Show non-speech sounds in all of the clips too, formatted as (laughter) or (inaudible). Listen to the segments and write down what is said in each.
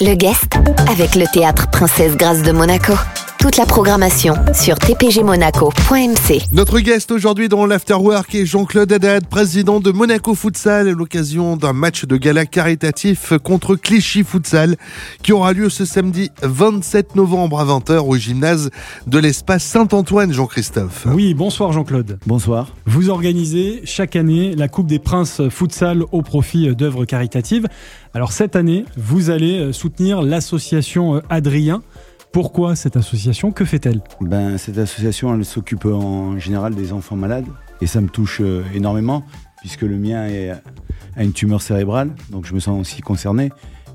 Le guest avec le théâtre Princesse Grâce de Monaco. Toute la programmation sur tpgmonaco.mc. Notre guest aujourd'hui dans l'Afterwork est Jean-Claude Haddad, président de Monaco Futsal, à l'occasion d'un match de gala caritatif contre Clichy Futsal, qui aura lieu ce samedi 27 novembre à 20h au gymnase de l'espace Saint-Antoine, Jean-Christophe. Oui, bonsoir Jean-Claude. Bonsoir. Vous organisez chaque année la Coupe des Princes Futsal au profit d'œuvres caritatives. Alors cette année, vous allez soutenir l'association Adrien. Pourquoi cette association? Que fait-elle? Ben, Cette association, elle s'occupe en général des enfants malades et ça me touche euh, énormément puisque le mien est, a une tumeur cérébrale, donc je me sens aussi concerné.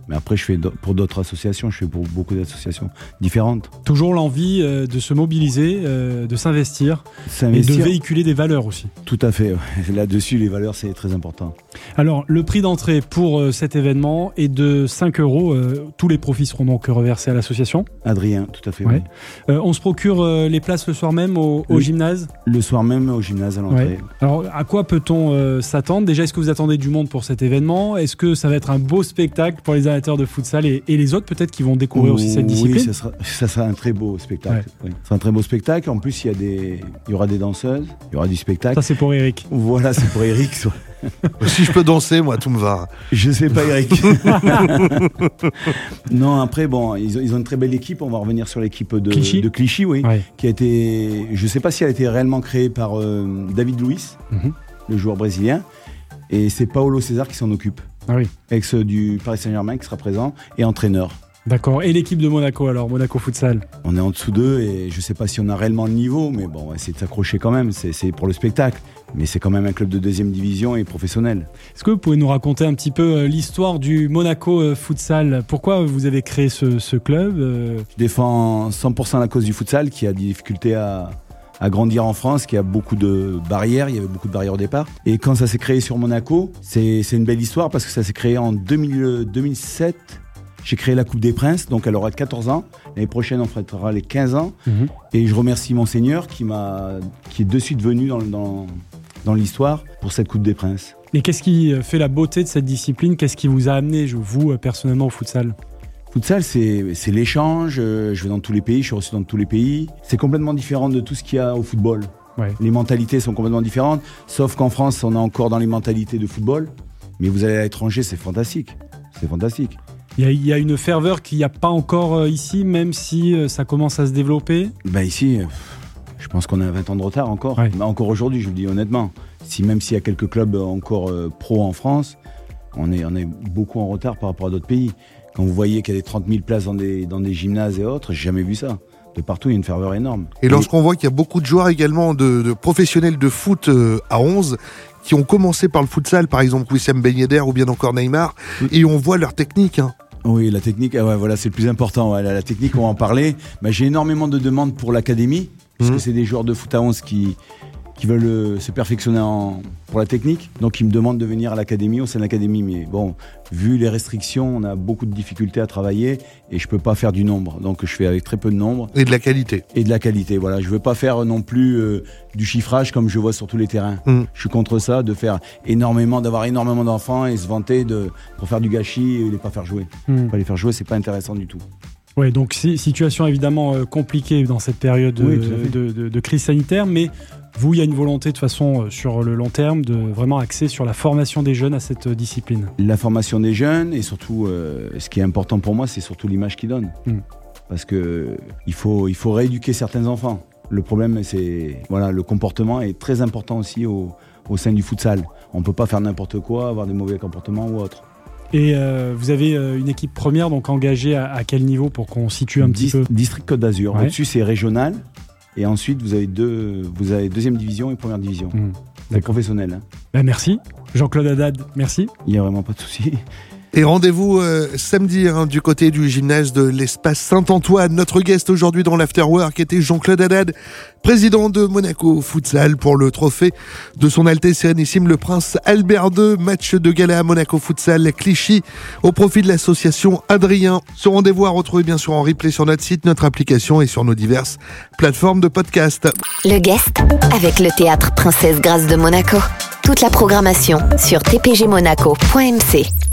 Mais après, je fais pour d'autres associations, je fais pour beaucoup d'associations différentes. Toujours l'envie euh, de se mobiliser, euh, de s'investir et de véhiculer des valeurs aussi. Tout à fait. (laughs) Là-dessus, les valeurs, c'est très important. Alors, le prix d'entrée pour euh, cet événement est de 5 euros. Tous les profits seront donc reversés à l'association. Adrien, tout à fait. Ouais. on se procure les places le soir même au, gymnase? Le soir même au gymnase à l'entrée. Alors, à quoi peut-on s'attendre? Déjà, est-ce que vous attendez du monde pour cet événement? Est-ce que ça va être un beau spectacle pour les de futsal et, les autres peut-être qui vont découvrir aussi cette discipline. Oui, ça sera, un très beau spectacle. C'est un très beau spectacle. En plus, il y, a des, il y aura des danseuses, il y aura du spectacle. Ça, c'est pour Eric. Voilà, c'est pour Eric. (laughs) si je peux danser, moi, tout me va. Je sais pas, Eric. (laughs) non, après, bon, ils ont, une très belle équipe. On va revenir sur l'équipe de Clichy, de Clichy oui, qui a été, je sais pas si elle a été réellement créée par euh, David Luiz, mhm. le joueur brésilien, et c'est Paolo César qui s'en occupe. Ah oui. Ex du Paris Saint-Germain qui sera présent et entraîneur. D'accord. Et l'équipe de Monaco alors, Monaco Futsal? On est en dessous d'eux et je ne sais pas si on a réellement le niveau, mais bon, on va essayer de s'accrocher quand même. C'est pour le spectacle. Mais c'est quand même un club de deuxième division et professionnel. Est-ce que vous pouvez nous raconter un petit peu euh, l'histoire du Monaco euh, Futsal? Pourquoi vous avez créé ce, club euh? Je défends 100% la cause du futsal qui a des difficultés à, à grandir en France, qui a beaucoup de barrières. Il y avait beaucoup de barrières au départ. Et quand ça s'est créé sur Monaco, c'est une belle histoire parce que ça s'est créé en 2007. J'ai créé la Coupe des Princes, donc elle aura 14 ans. L'année prochaine, on fêtera les 15 ans. Mhm. Et je remercie Monseigneur qui, qui est de suite venu dans, dans, dans l'histoire pour cette Coupe des Princes. Et qu'est-ce qui fait la beauté de cette discipline? Qu'est-ce qui vous a amené, vous, personnellement, au futsal? Futsal, c'est l'échange. Euh, je vais dans tous les pays, je suis reçu dans tous les pays. C'est complètement différent de tout ce qu'il y a au football. Les mentalités sont complètement différentes, sauf qu'en France, on est encore dans les mentalités de football. Mais vous allez à l'étranger, c'est fantastique. C'est fantastique. Il y, a une ferveur qu'il n'y a pas encore euh, ici, même si euh, ça commence à se développer bah Ici, je pense qu'on a 20 ans de retard encore. Encore aujourd'hui, je vous le dis honnêtement. Si, même s'il y a quelques clubs encore pro en France, on est, on est beaucoup en retard par rapport à d'autres pays. Quand vous voyez qu'il y a des 30 000 places dans des, dans des gymnases et autres, j'ai jamais vu ça. De partout, il y a une ferveur énorme. Et lorsqu'on voit qu'il y a beaucoup de joueurs également, de, professionnels de foot euh, à 11, qui ont commencé par le futsal, par exemple Wissam Ben Yedder ou bien encore Neymar, et on voit leur technique. Hein. Oui, la technique, ah ouais, voilà, c'est le plus important. la, technique, on va en parler. Bah, j'ai énormément de demandes pour l'académie, parce que mmh. c'est des joueurs de foot à 11 qui, qui veulent euh, se perfectionner en, pour la technique. Donc ils me demandent de venir à l'académie, au sein de l'académie. Mais bon, vu les restrictions, on a beaucoup de difficultés à travailler et je peux pas faire du nombre. Donc je fais avec très peu de nombre. Et de la qualité. Et de la qualité, voilà. Je veux pas faire non plus euh, du chiffrage comme je vois sur tous les terrains. Mm. Je suis contre ça, de faire énormément, d'avoir énormément d'enfants et se vanter de, pour faire du gâchis et les pas faire jouer. Mm. Pas les faire jouer, c'est pas intéressant du tout. Oui, donc situation évidemment euh, compliquée dans cette période de, de, crise sanitaire, mais vous, il y a une volonté de toute façon euh, sur le long terme de vraiment axer sur la formation des jeunes à cette euh, discipline. La formation des jeunes et surtout, euh, ce qui est important pour moi, c'est surtout l'image qu'ils donnent. Hmm. Parce que il faut, il faut rééduquer certains enfants. Le problème, c'est voilà, le comportement est très important aussi au, au sein du futsal. On ne peut pas faire n'importe quoi, avoir des mauvais comportements ou autre. Et vous avez une équipe première donc engagée à, quel niveau pour qu'on situe un petit peu? District Côte d'Azur. Au-dessus, c'est régional. Et ensuite, vous avez, deux, vous avez deuxième division et première division. Mmh. professionnel. Hein. Ben merci. Jean-Claude Haddad, merci. Il n'y a vraiment pas de souci. Et rendez-vous euh, samedi hein, du côté du gymnase de l'espace Saint-Antoine. Notre guest aujourd'hui dans l'Afterwork était Jean-Claude Haddad, président de Monaco Futsal pour le trophée de son Altesse Sérénissime le Prince Albert II. Match de gala à Monaco Futsal Clichy au profit de l'association Adrien. Ce rendez-vous à retrouver bien sûr en replay sur notre site, notre application et sur nos diverses plateformes de podcast. Le guest avec le théâtre Princesse Grâce de Monaco. Toute la programmation sur tpgmonaco.mc.